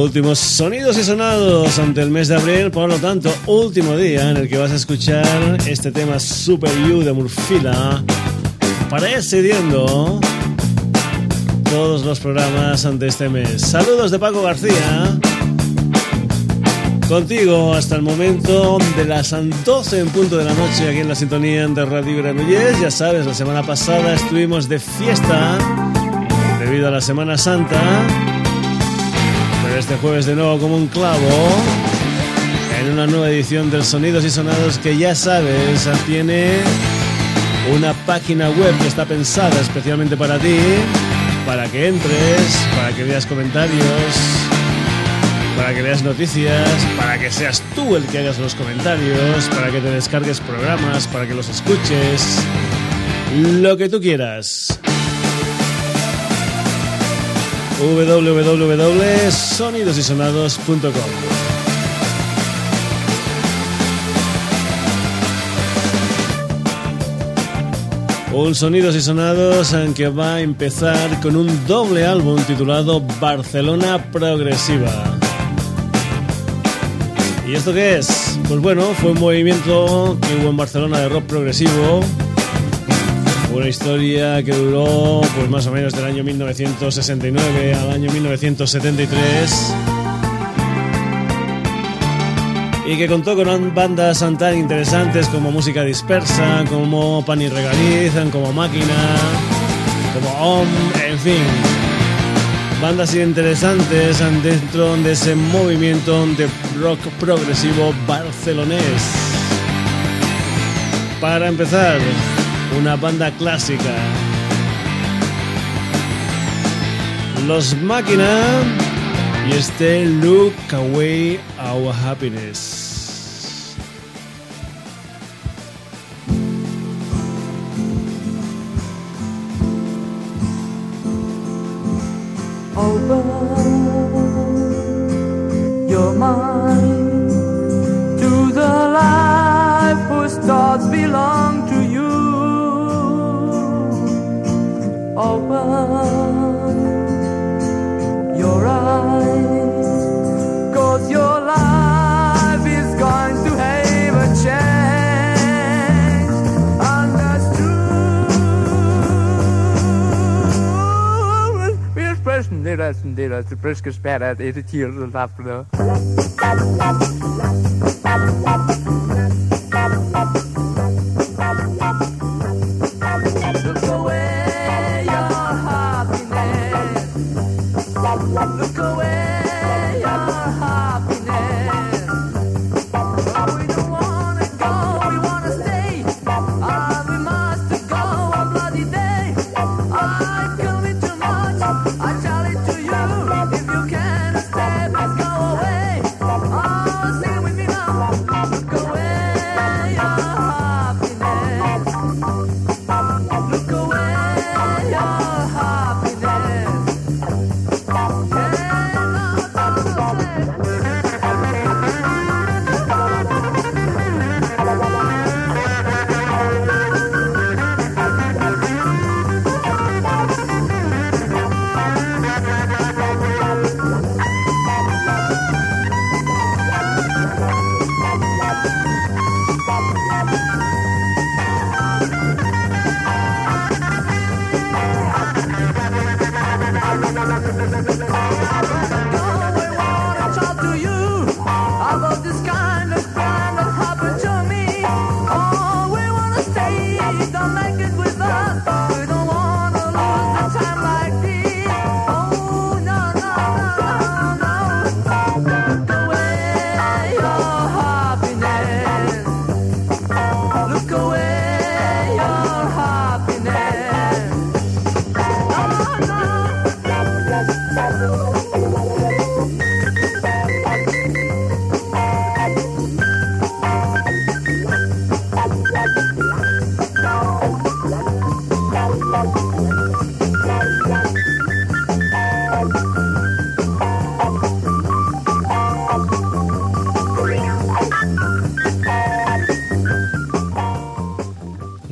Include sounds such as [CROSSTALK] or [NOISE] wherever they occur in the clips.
Últimos sonidos y sonados ante el mes de abril, por lo tanto, último día en el que vas a escuchar este tema Super You de Murfila, presidiendo todos los programas ante este mes. Saludos de Paco García. Contigo hasta el momento de las 12 en punto de la noche aquí en la sintonía de Radio Granollers. Ya sabes, la semana pasada estuvimos de fiesta debido a la Semana Santa. Este jueves de nuevo como un clavo en una nueva edición del Sonidos y Sonados que ya sabes tiene una página web que está pensada especialmente para ti, para que entres, para que veas comentarios para que veas noticias, para que seas tú el que hagas los comentarios, para que te descargues programas, para que los escuches, lo que tú quieras. www.sonidosysonados.com Un Sonidos y Sonados que va a empezar con un doble álbum titulado Barcelona Progresiva. ¿Y esto qué es? Pues bueno, fue un movimiento que hubo en Barcelona de rock progresivo. Una historia que duró pues más o menos del año 1969 al año 1973. Y que contó con bandas tan interesantes como Música Dispersa, como Pan y Regaliz, como Máquina, como OM, en fin bandas interesantes dentro de ese movimiento de rock progresivo barcelonés. Para empezar, una banda clásica. Los Máquina y este Look Away Our Happiness. friske spærre, at et af de resultater.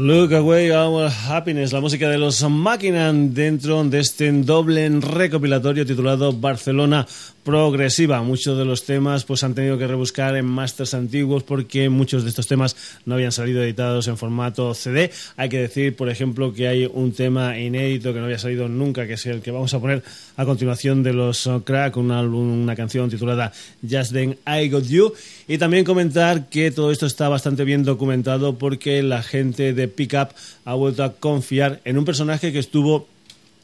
Look Away Our Happiness, la música de los Máquinas dentro de este doble recopilatorio titulado Barcelona progresiva. Muchos de los temas pues han tenido que rebuscar en masters antiguos porque muchos de estos temas no habían salido editados en formato CD. Hay que decir, por ejemplo, que hay un tema inédito que no había salido nunca, que es el que vamos a poner a continuación de los Crack, un álbum, una canción titulada Just Then I Got You. Y también comentar que todo esto está bastante bien documentado porque la gente de Pickup ha vuelto a confiar en un personaje que estuvo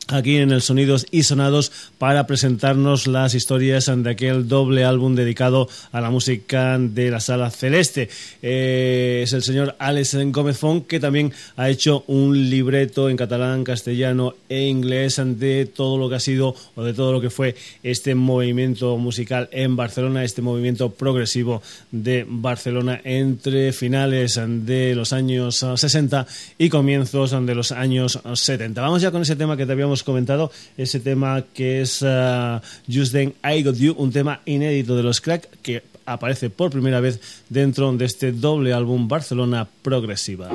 aquí en el Sonidos y Sonados para presentarnos las historias de aquel doble álbum dedicado a la música de la Sala Celeste. Eh, es el señor Alex Gómez que también ha hecho un libreto en catalán, castellano e inglés de todo lo que ha sido o de todo lo que fue este movimiento musical en Barcelona, este movimiento progresivo de Barcelona entre finales de los años 60 y comienzos de los años 70. Vamos ya con ese tema que te habíamos comentado, ese tema que es uh, Just Then I Got You, un tema inédito de los Crack que aparece por primera vez dentro de este doble álbum Barcelona Progresiva.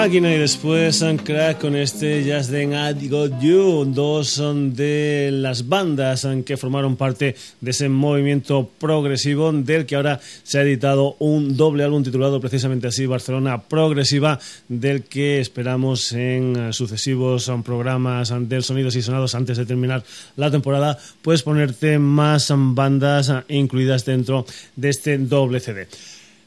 Máquina y después Crack con este Just Then I Got You, dos son de las bandas que formaron parte de ese movimiento progresivo del que ahora se ha editado un doble álbum titulado precisamente así Barcelona Progresiva, del que esperamos en sucesivos programas del Sonidos y Sonados antes de terminar la temporada, pues ponerte más bandas incluidas dentro de este doble CD.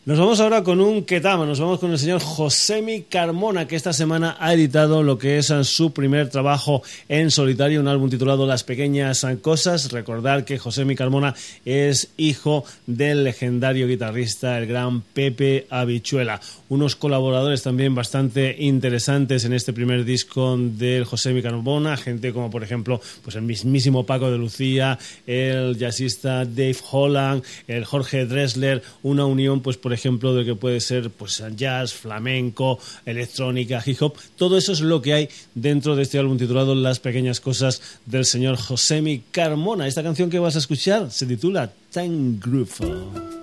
Nos vamos ahora con un Ketama, nos vamos con el señor Josemi Carmona, que esta semana ha editado lo que es su primer trabajo en solitario, un álbum titulado Las Pequeñas Cosas. Recordar que Josemi Carmona es hijo del legendario guitarrista, el gran Pepe Habichuela. Unos colaboradores también bastante interesantes en este primer disco del Josemi Carmona, gente como por ejemplo pues el mismísimo Paco de Lucía, el jazzista Dave Holland, el Jorge Dressler, una unión pues por ejemplo, de que puede ser pues jazz, flamenco, electrónica, hip hop. Todo eso es lo que hay dentro de este álbum titulado Las pequeñas cosas del señor Josemi Carmona. Esta canción que vas a escuchar se titula Time Groove.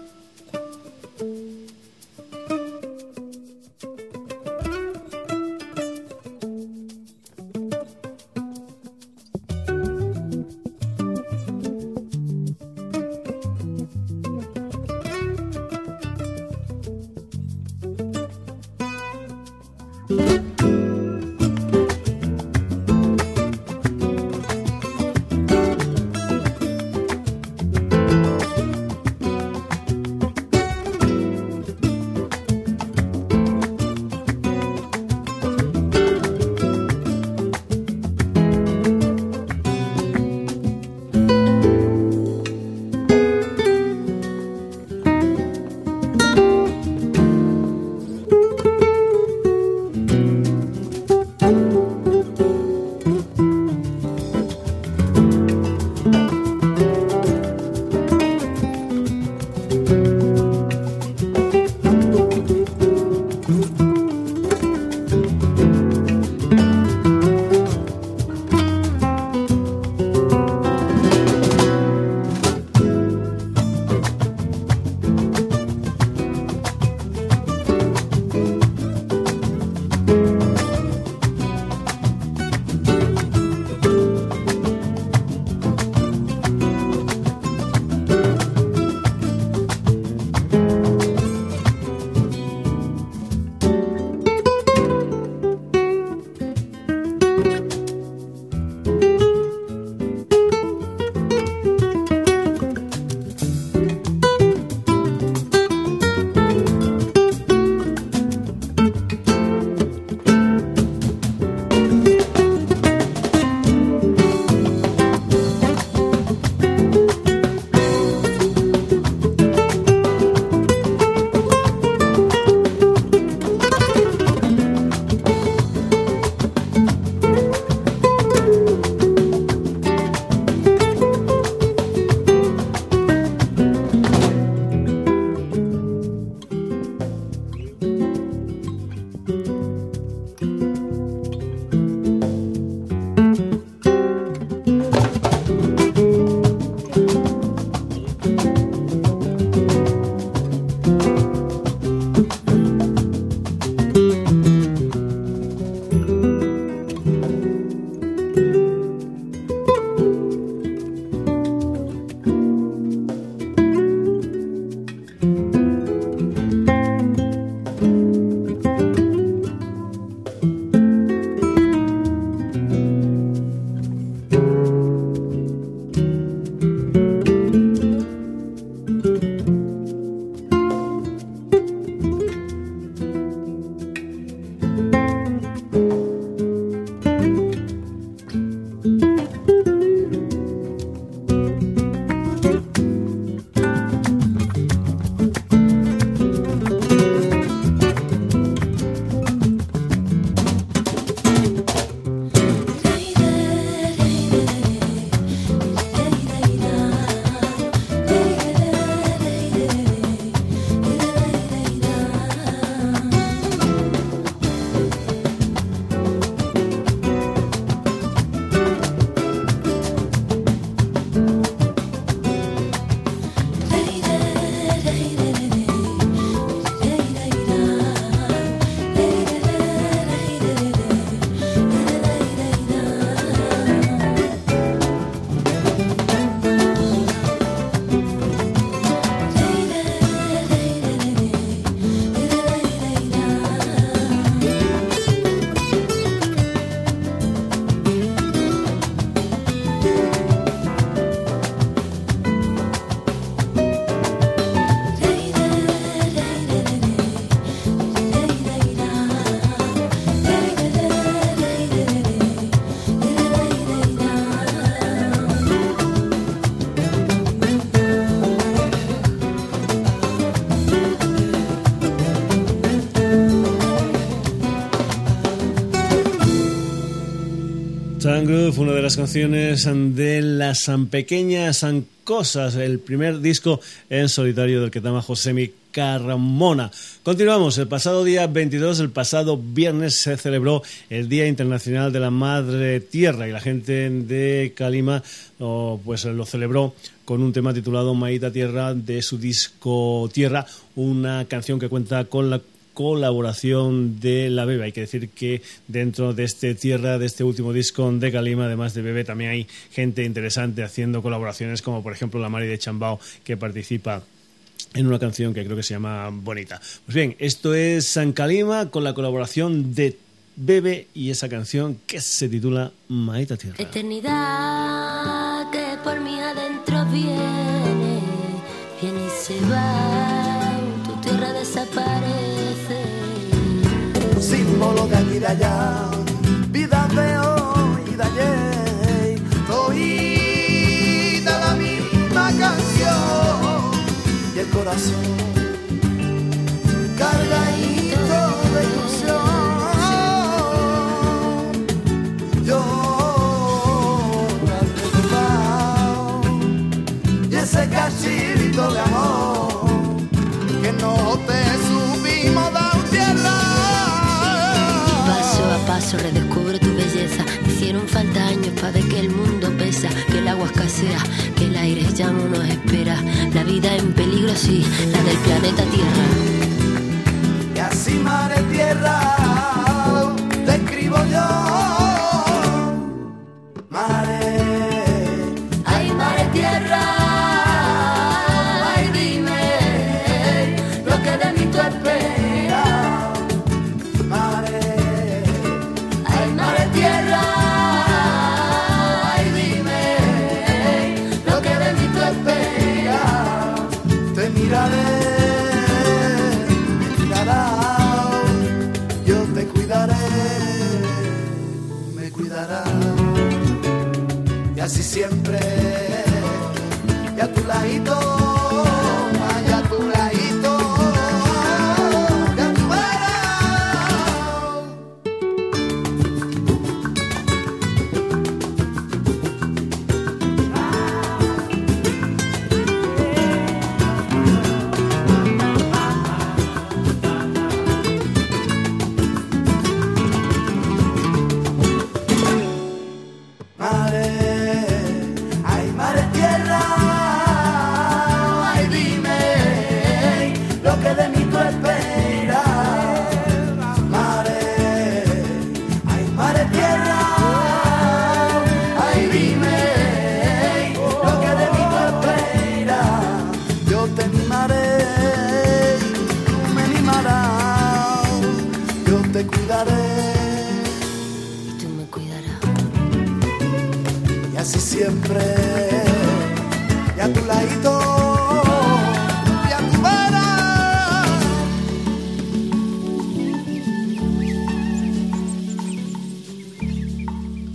Groove, una de las canciones de las pequeñas cosas, el primer disco en solitario del que llama Josemi Carmona. Continuamos, el pasado día 22, el pasado viernes se celebró el Día Internacional de la Madre Tierra y la gente de Calima pues lo celebró con un tema titulado Maíta Tierra de su disco Tierra, una canción que cuenta con la colaboración de la Bebe. Hay que decir que dentro de este Tierra, de este último disco de Calima, además de Bebe, también hay gente interesante haciendo colaboraciones, como por ejemplo la Mari de Chambao, que participa en una canción que creo que se llama Bonita. Pues bien, esto es San Calima con la colaboración de Bebe y esa canción que se titula Maita Tierra. Eternidad que por mí adentro viene, viene y se va, símbolo de aquí y de allá, vida de hoy y de ayer, oída la misma canción. Y el corazón cargadito de ilusión. Yo y ese cachito de Hicieron falta años para ver que el mundo pesa, que el agua escasea, que el aire ya no nos espera. La vida en peligro, sí, la del planeta Tierra. Y así mar y tierra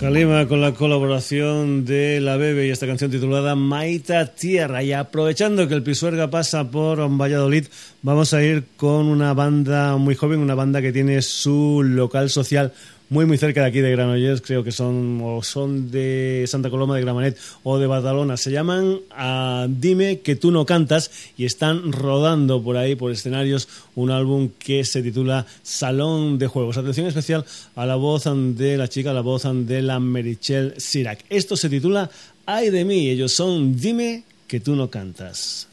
Calima con la colaboración de La Bebe y esta canción titulada Maita Tierra. Y aprovechando que el Pisuerga pasa por Valladolid, vamos a ir con una banda muy joven, una banda que tiene su local social muy muy cerca de aquí de Granollers, creo que son o son de Santa Coloma de Gramanet o de Badalona. Se llaman a Dime que tú no cantas y están rodando por ahí por escenarios un álbum que se titula Salón de Juegos. Atención especial a la voz de la chica, a la voz de la Merichel Sirac. Esto se titula Ay de mí, ellos son Dime que tú no cantas.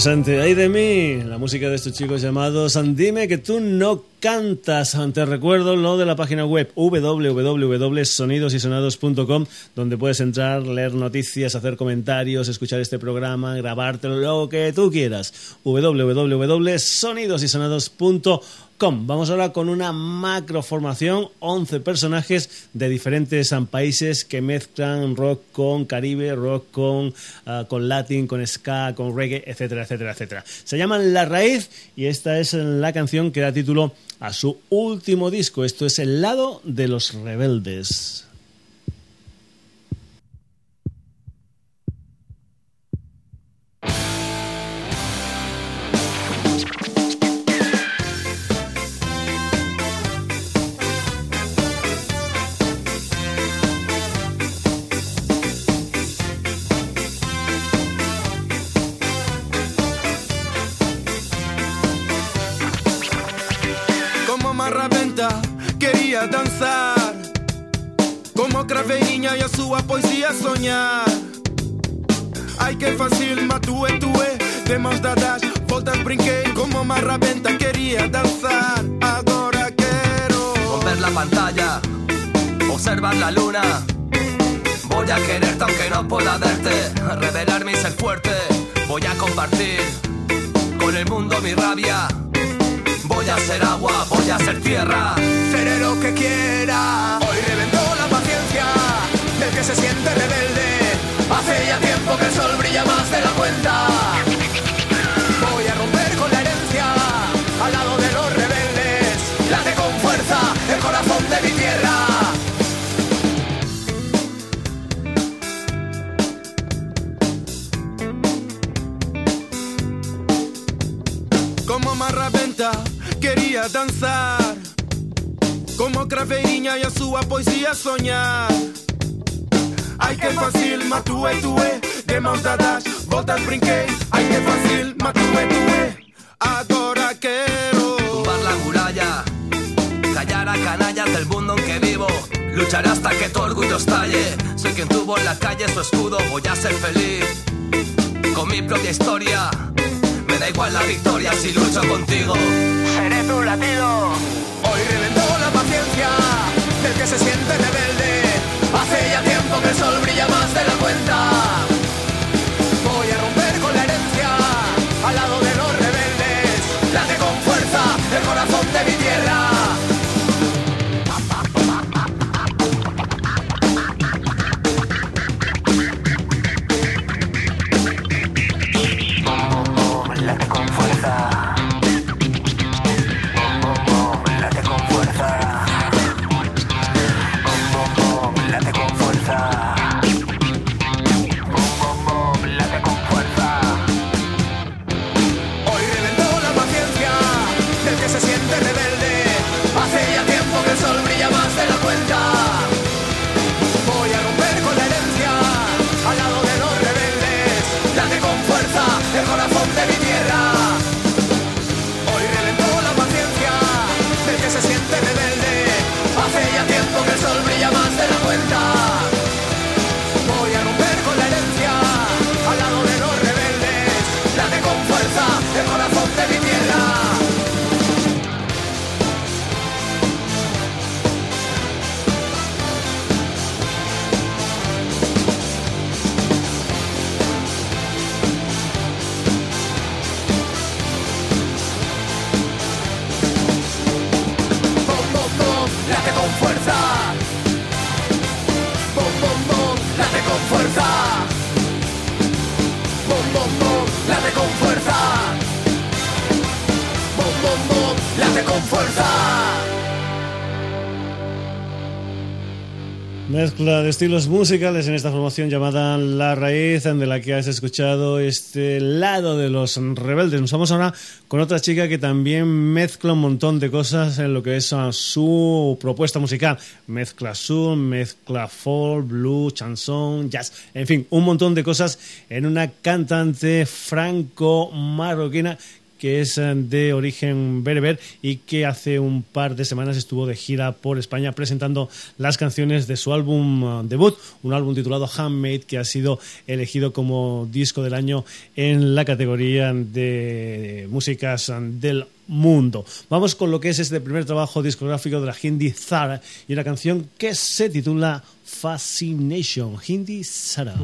Interesante. Ay de mí, la música de estos chicos llamados Dime que tú no cantas. Te recuerdo lo de la página web www.sonidosysonados.com donde puedes entrar, leer noticias, hacer comentarios, escuchar este programa, grabártelo, lo que tú quieras. www.sonidosysonados.com Vamos ahora con una macroformación, 11 personajes de diferentes um, países que mezclan rock con caribe, rock con, uh, con latin, con ska, con reggae, etcétera, etcétera, etcétera. Se llaman La Raíz y esta es la canción que da título a su último disco. Esto es El lado de los rebeldes. Ai que fácil, matue, tue De mãos dadas, voltas brinquei Como Marraventa quería dançar Agora quero Romper la pantalla, observar la luna. Voy a quererte aunque no pueda verte, revelarme y ser fuerte. Voy a compartir con el mundo mi rabia. Voy a ser agua, voy a ser tierra. Seré lo que quiera Hoy reventó la del que se siente rebelde. Hace ya tiempo que el sol brilla más de la cuenta. Voy a romper con la herencia al lado de los rebeldes. Late con fuerza el corazón de mi tierra. Como Marraventa quería dançar Como craveirinha e a sua poesia sonhar Ai que fácil, matue, tue De mãos dadas, voltas brinquei Ai que fácil, matue, tue Agora quero tumbar la muralla, callar a canallas del mundo en que vivo, lucharé hasta que tu orgullo estalle. Soy quien tuvo en la calle su escudo, voy a ser feliz con mi propia historia. Me da igual la victoria si lucho contigo. Seré tu latido. Hoy reventó la paciencia del que se siente rebelde. Hace ya tiempo que el sol brilla más de la cuenta. Bum, bum. Mezcla de estilos musicales en esta formación llamada La Raíz, de la que has escuchado este lado de los rebeldes. Nos vamos ahora con otra chica que también mezcla un montón de cosas en lo que es su propuesta musical. Mezcla soul, mezcla folk, blues, chanson, jazz, en fin, un montón de cosas en una cantante franco-marroquina que es eh, de origen bereber y que hace un par de semanas estuvo de gira por España presentando las canciones de su álbum eh, debut, un álbum titulado Handmade que ha sido elegido como disco del año en la categoría de músicas eh, del mundo. Vamos con lo que es este primer trabajo discográfico de la Hindi Zara y una canción que se titula Fascination, Hindi Zara.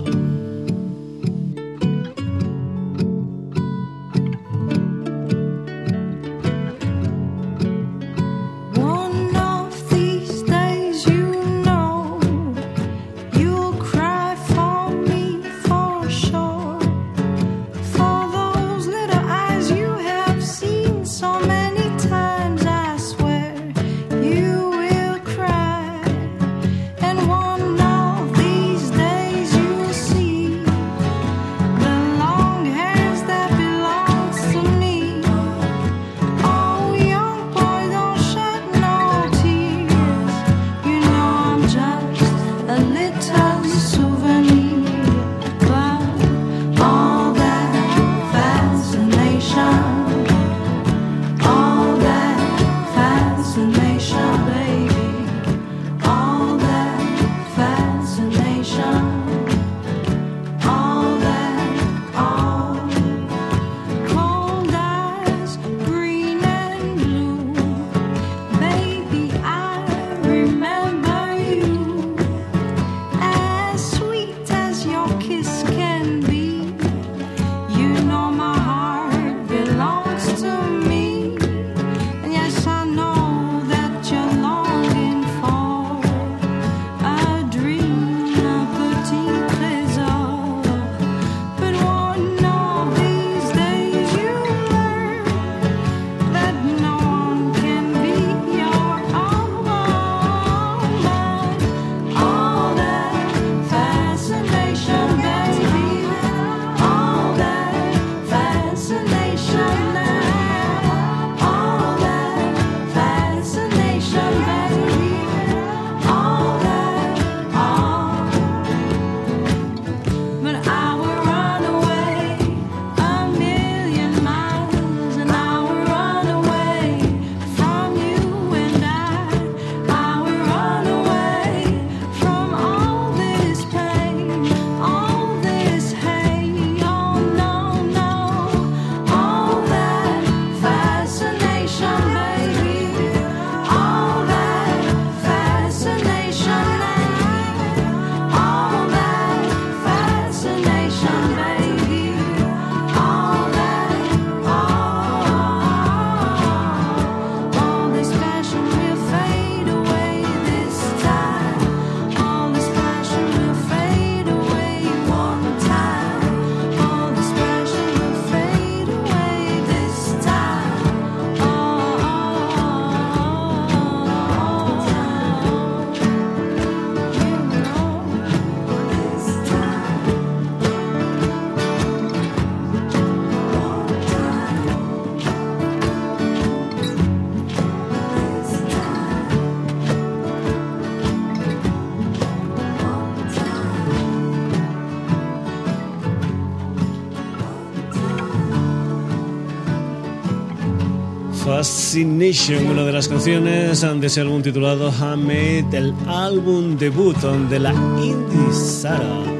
Fascination, una de las canciones de ese álbum titulado Handmade, el álbum debut de la Indie Sara.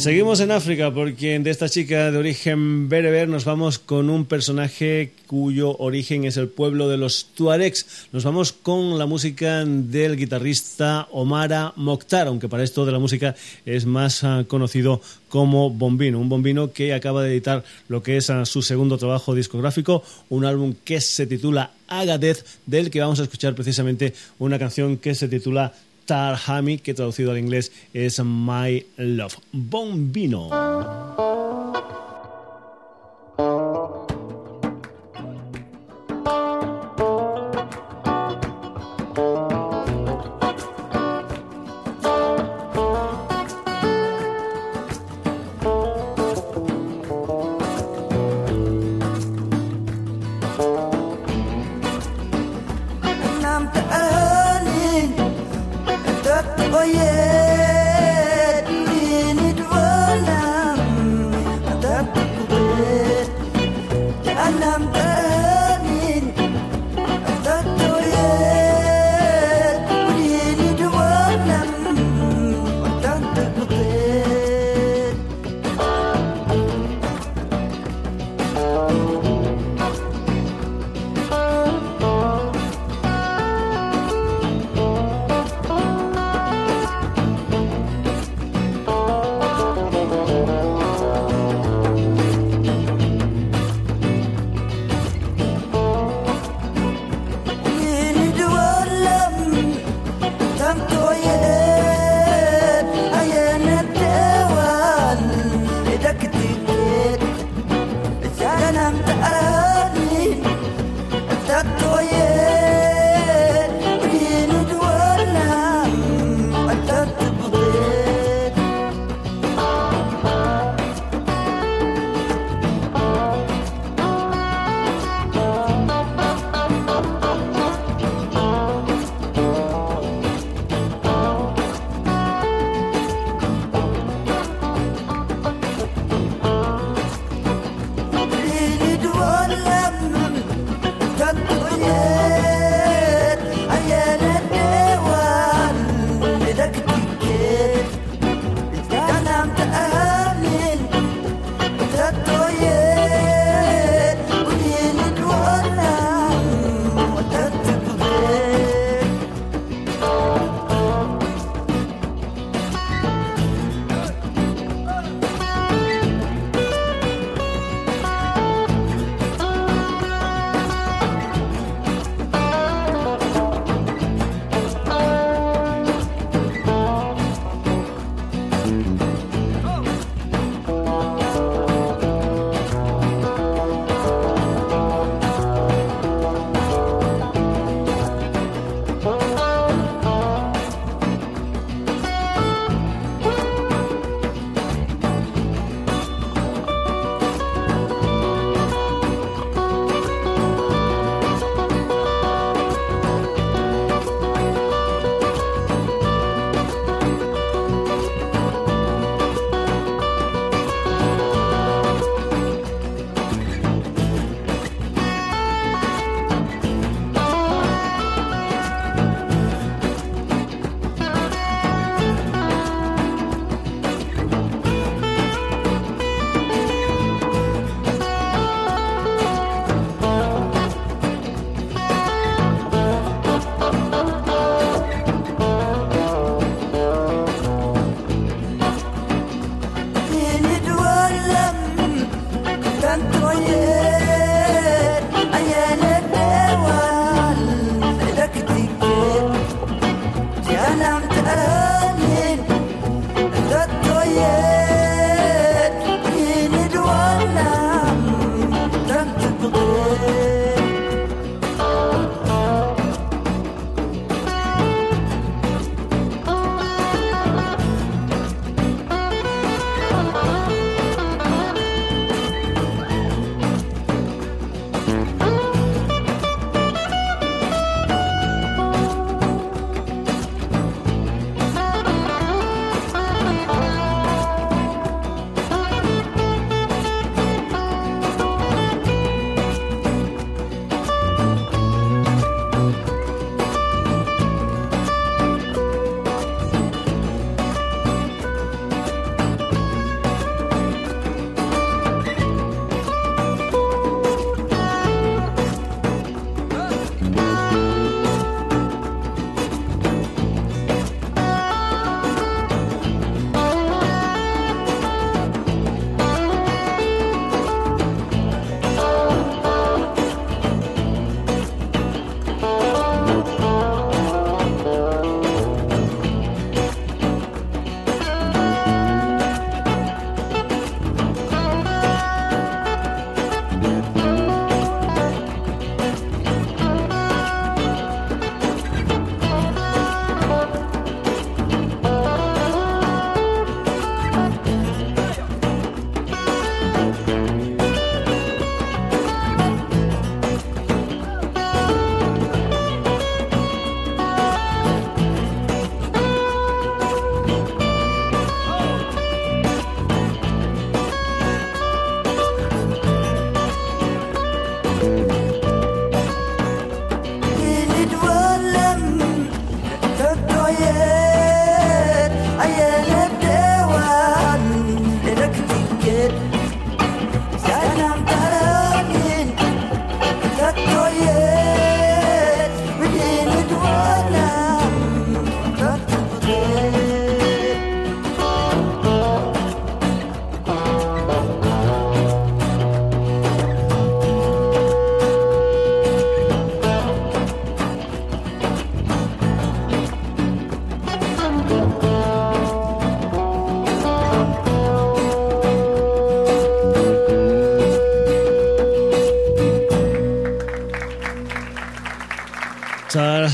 Seguimos en África porque de esta chica de origen bereber nos vamos con un personaje cuyo origen es el pueblo de los Tuaregs. Nos vamos con la música del guitarrista Omara Mokhtar, aunque para esto de la música es más ah, conocido como Bombino. Un Bombino que acaba de editar lo que es ah, su segundo trabajo discográfico, un álbum que se titula Agadez, del que vamos a escuchar precisamente una canción que se titula Tarhami, que traducido al inglés es My Love. Bombino.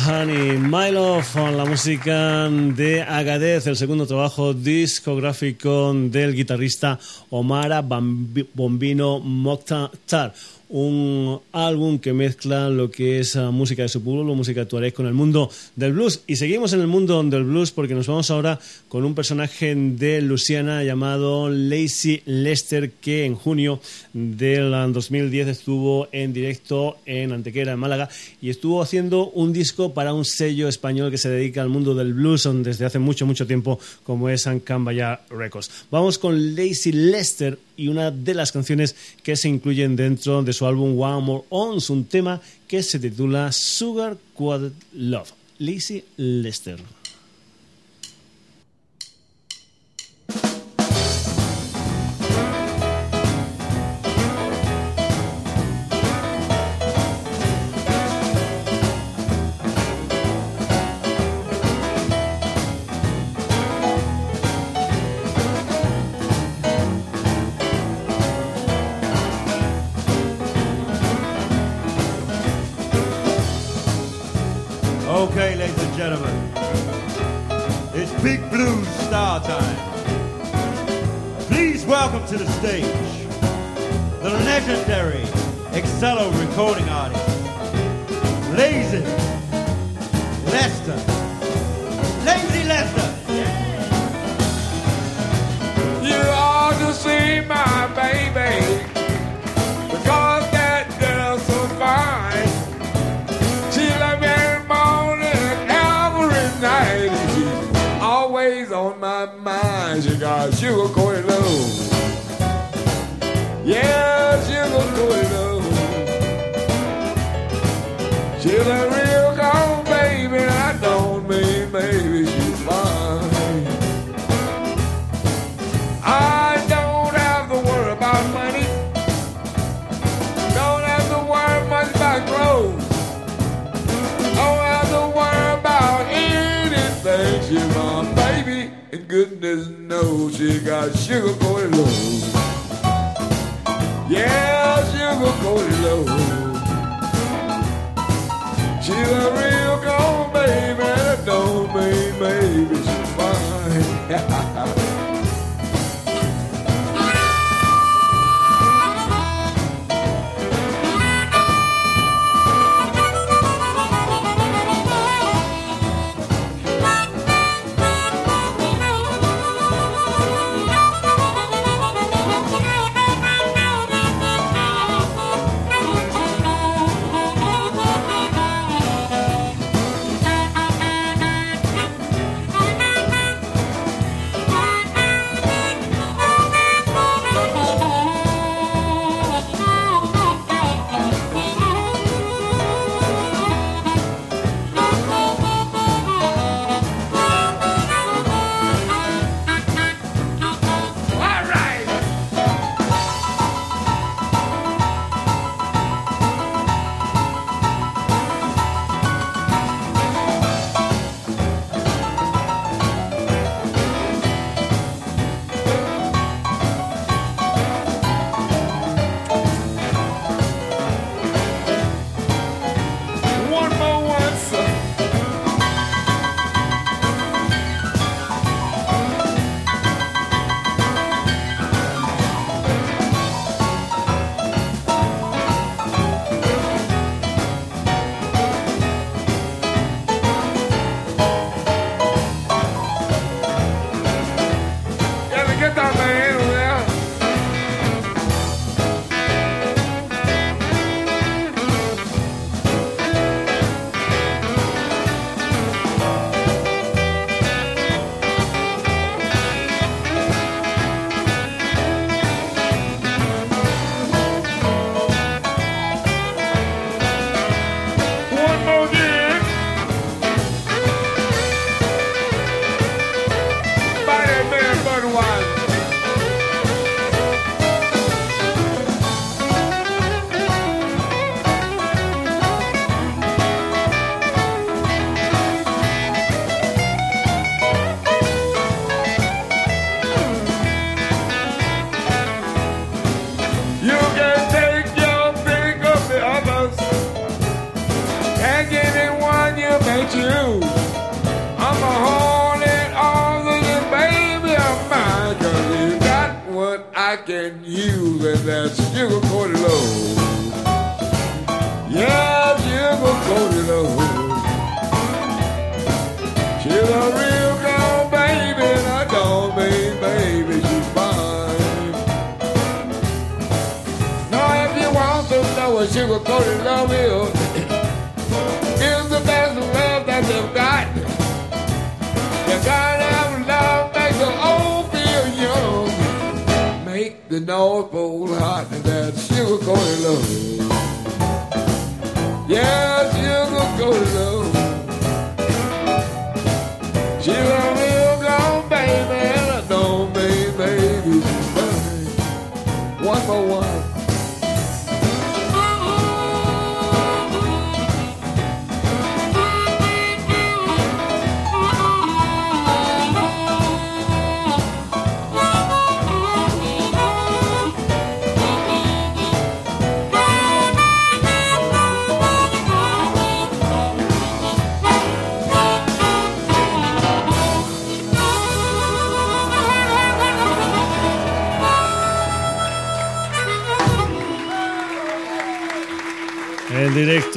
Tarhan y Milo con la música de Agadez, el segundo trabajo discográfico del guitarrista Bambi- Bombino Mokhtar. Un álbum que mezcla lo que es ah, música de su pueblo, música tuareg con el mundo del blues. Y seguimos en el mundo del blues porque nos vamos ahora con un personaje de Luisiana llamado Lacey Lester que en junio del ah, 2010 estuvo en directo en Antequera, en Málaga, y estuvo haciendo un disco para un sello español que se dedica al mundo del blues desde hace mucho, mucho tiempo, como es Ancambaya Records. Vamos con Lacey Lester y una de las canciones que se incluyen dentro de su álbum One More Ons, un tema que se titula Sugar Quad Love. Lacey Lester. Blues Star Time. Please welcome to the stage the legendary Excello recording artist, Lazy Lester. Lazy Lester. You ought to see my baby guys, you are going low. Yes, you are going low. She's a real gone baby, and I don't mean maybe she's mine. I don't have to worry about money. Don't have to worry much about clothes. Don't have to worry about anything. She's my baby, and goodness knows she got sugar coated love. Yeah, sugar coated love. She's a real gone baby, don't mean maybe she's fine. [LAUGHS]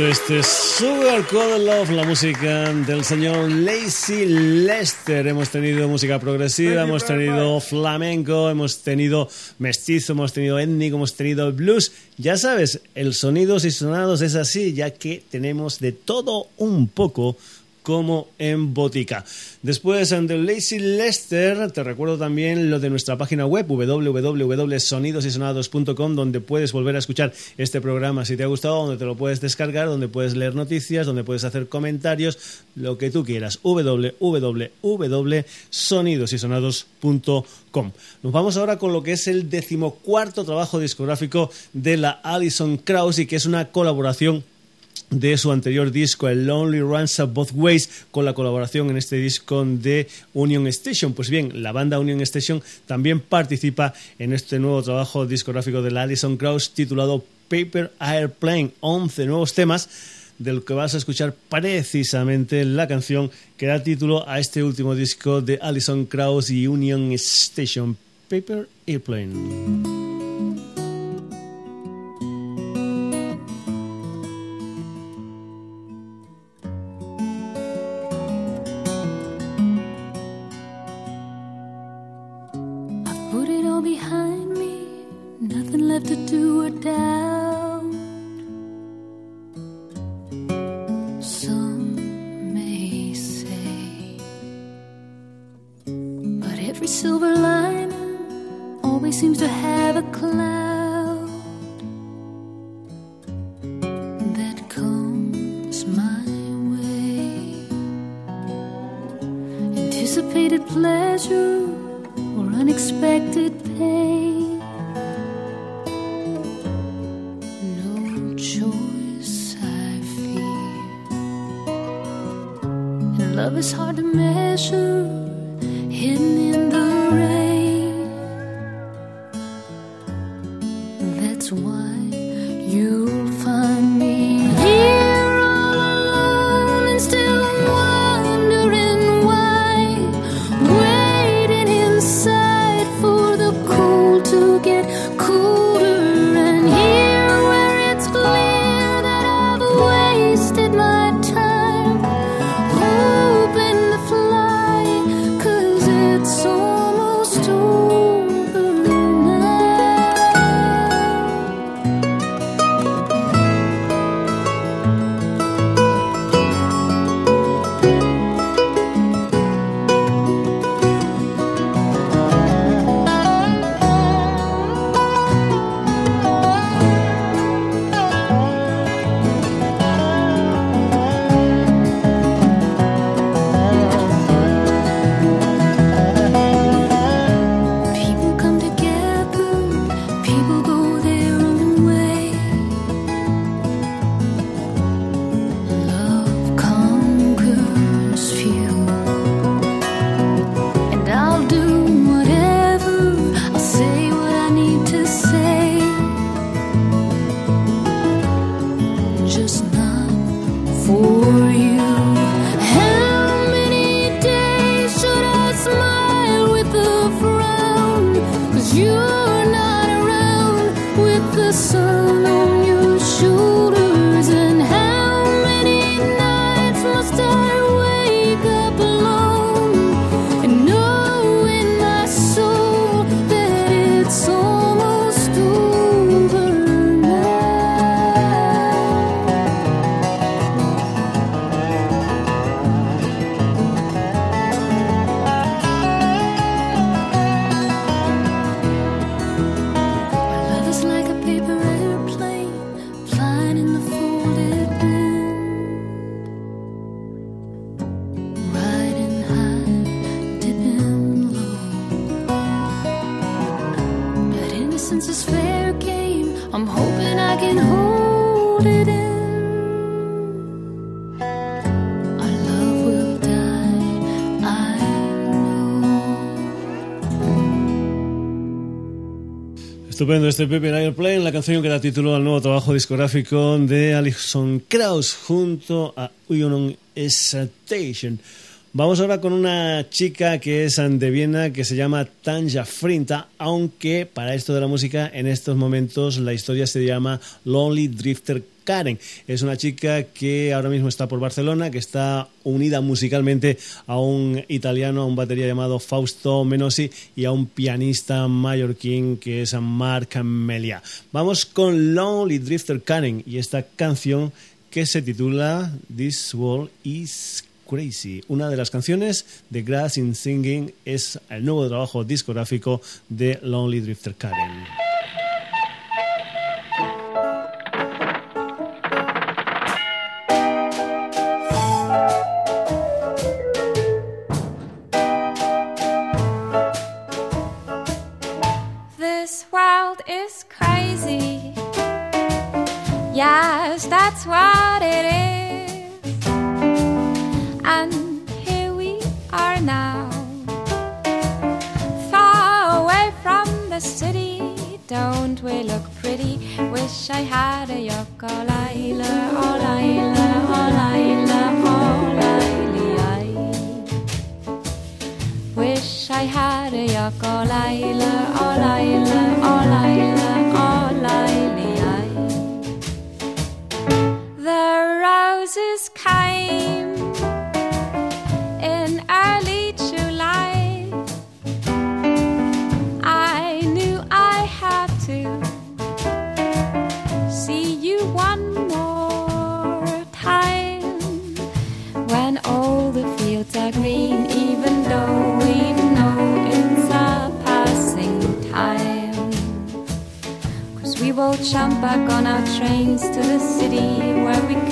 este es Sugar Coated Love, la música del señor Lazy Lester. Hemos tenido música progresiva, hemos tenido flamenco, hemos tenido mestizo, hemos tenido étnico, hemos tenido blues. Ya sabes, el sonidos y sonados es así, ya que tenemos de todo un poco como en botica. Después de Lazy Lester, te recuerdo también lo de nuestra página web www.sonidosysonados.com donde puedes volver a escuchar este programa si te ha gustado, donde te lo puedes descargar, donde puedes leer noticias, donde puedes hacer comentarios, lo que tú quieras. www.sonidosysonados.com Nos vamos ahora con lo que es el decimocuarto trabajo discográfico de la Alison Krauss y que es una colaboración de su anterior disco, el Lonely Runs Both Ways, con la colaboración en este disco de Union Station. Pues bien, la banda Union Station también participa en este nuevo trabajo discográfico de la Alison Krauss titulado Paper Airplane, 11 nuevos temas del que vas a escuchar precisamente la canción que da título a este último disco de Alison Krauss y Union Station, Paper Airplane. Estupendo este Paper Airplane, la canción que da título al nuevo trabajo discográfico de Alison Krauss junto a Union Station. Vamos ahora con una chica que es de Viena que se llama Tanja Frinta, aunque para esto de la música en estos momentos la historia se llama Lonely Drifter Karen. Es una chica que ahora mismo está por Barcelona, que está unida musicalmente a un italiano, a un batería llamado Fausto Menosi y a un pianista mallorquín que es Marc Melia. Vamos con Lonely Drifter Karen y esta canción que se titula This World is Crazy. Una de las canciones de Grass in Singing es el nuevo trabajo discográfico de Lonely Drifter Karen. Yes, that's what it is. And here we are now, far away from the city. Don't we look pretty? Wish I had a yoko laila, oh laila, oh laila, oh laila. Wish I had a yoko laila, oh laila, oh laila, roses came in early July. I knew I had to see you one more time when all the fields are green, even though we know it's a passing time. Cause we will jump back on our trains to the city where we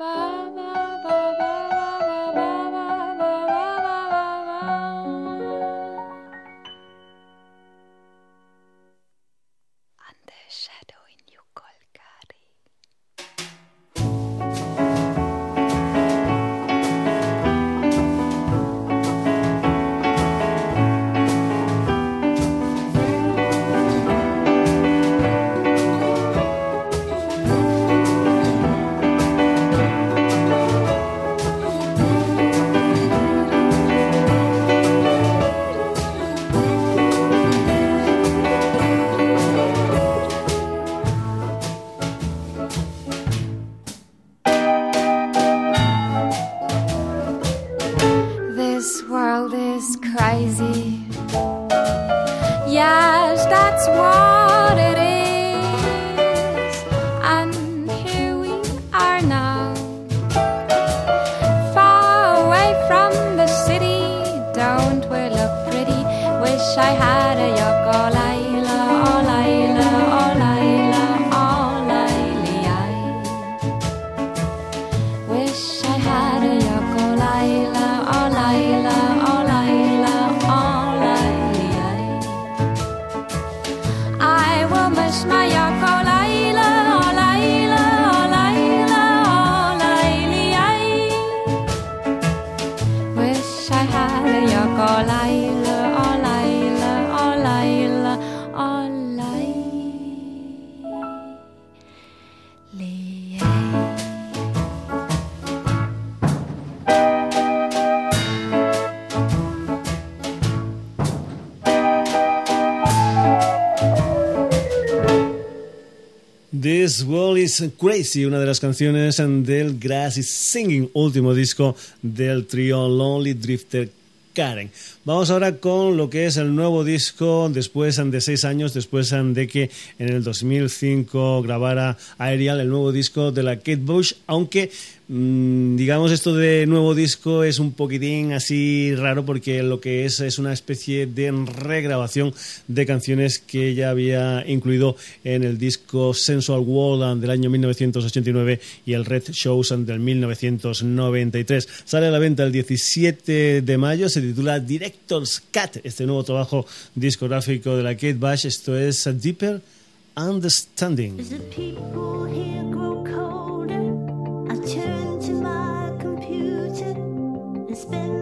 Bye. This World is Crazy, una de las canciones del Grass is Singing, último disco del trío Lonely Drifter Karen. Vamos ahora con lo que es el nuevo disco después de seis años, después de que en el 2005 grabara Aerial, el nuevo disco de la Kate Bush, aunque digamos esto de nuevo disco es un poquitín así raro porque lo que es es una especie de regrabación de canciones que ella había incluido en el disco Sensual World del año 1989 y el Red Shows del 1993. Sale a la venta el 17 de mayo, se titula Director's Cut, este nuevo trabajo discográfico de la Kate Bush. Esto es A Deeper Understanding. Spend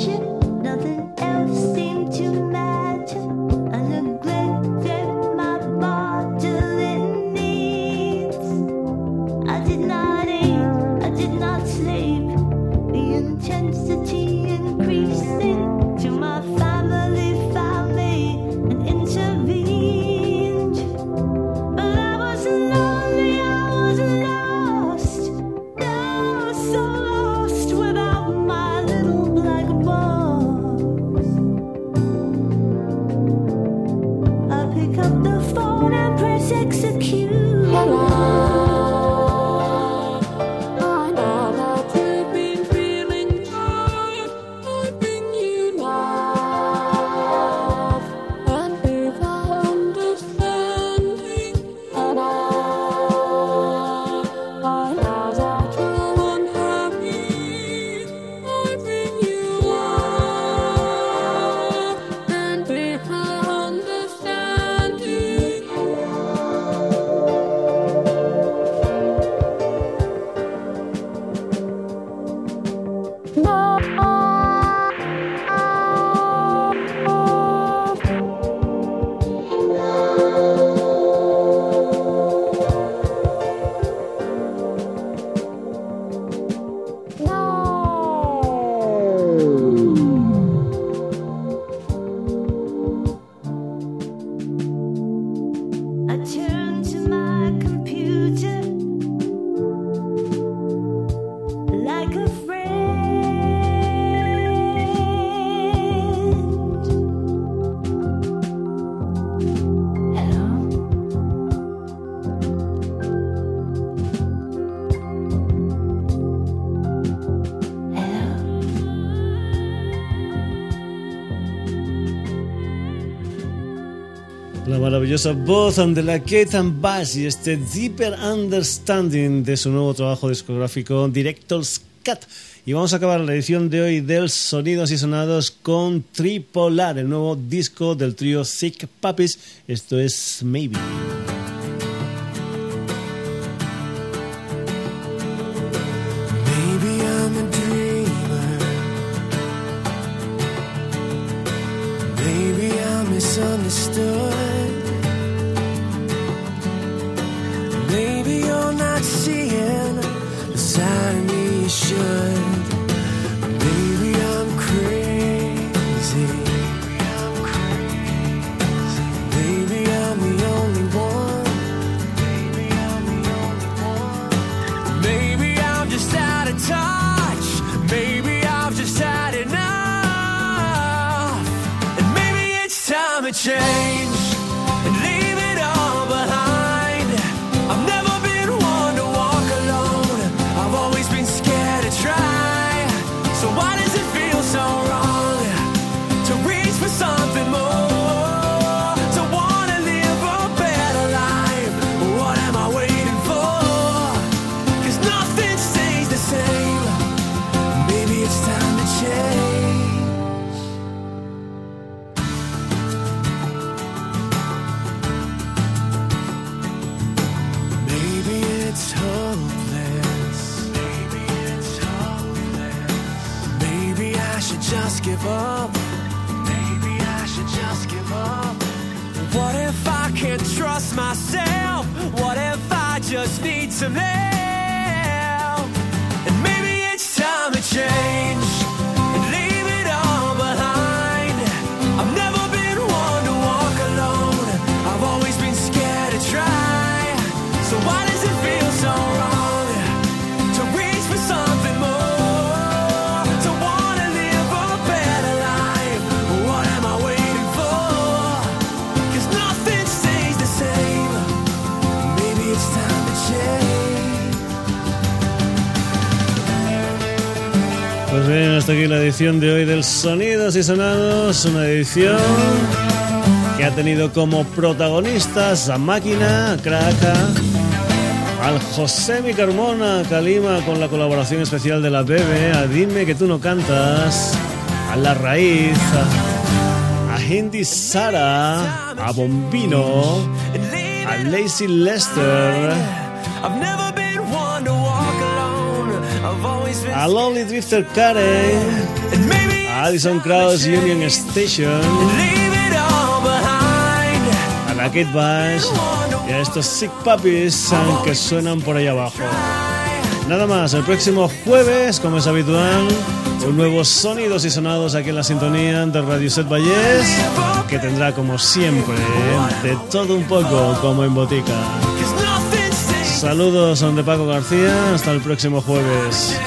attention? Maravillosa voz de la Kate and Bass y este Deeper Understanding de su nuevo trabajo discográfico Director's Cut. Y vamos a acabar la edición de hoy del Sonidos y Sonados con Tripolar, el nuevo disco del trío Thick Puppies. Esto es. Maybe can't myself? What if I just need some help? Aquí la edición de hoy del Sonidos y Sonados, una edición que ha tenido como protagonistas a Máquina, a Kraka, al José Mi Carmona, a Kalima con la colaboración especial de la Bebe, a Dime que tú no cantas, a La Raíz, a, a Hindi Sara, a Bombino, a Lacey Lester, a Lonely Drifter maybe a Addison Krauss Union Station. a la Kate Bash y a estos Sick Puppies que suenan por ahí abajo. Nada más, el próximo jueves, como es habitual, un nuevo Sonidos y Sonados aquí en la sintonía de Radio Set Vallés, que tendrá como siempre de todo un poco como en botica. Saludos son de Paco García, hasta el próximo jueves.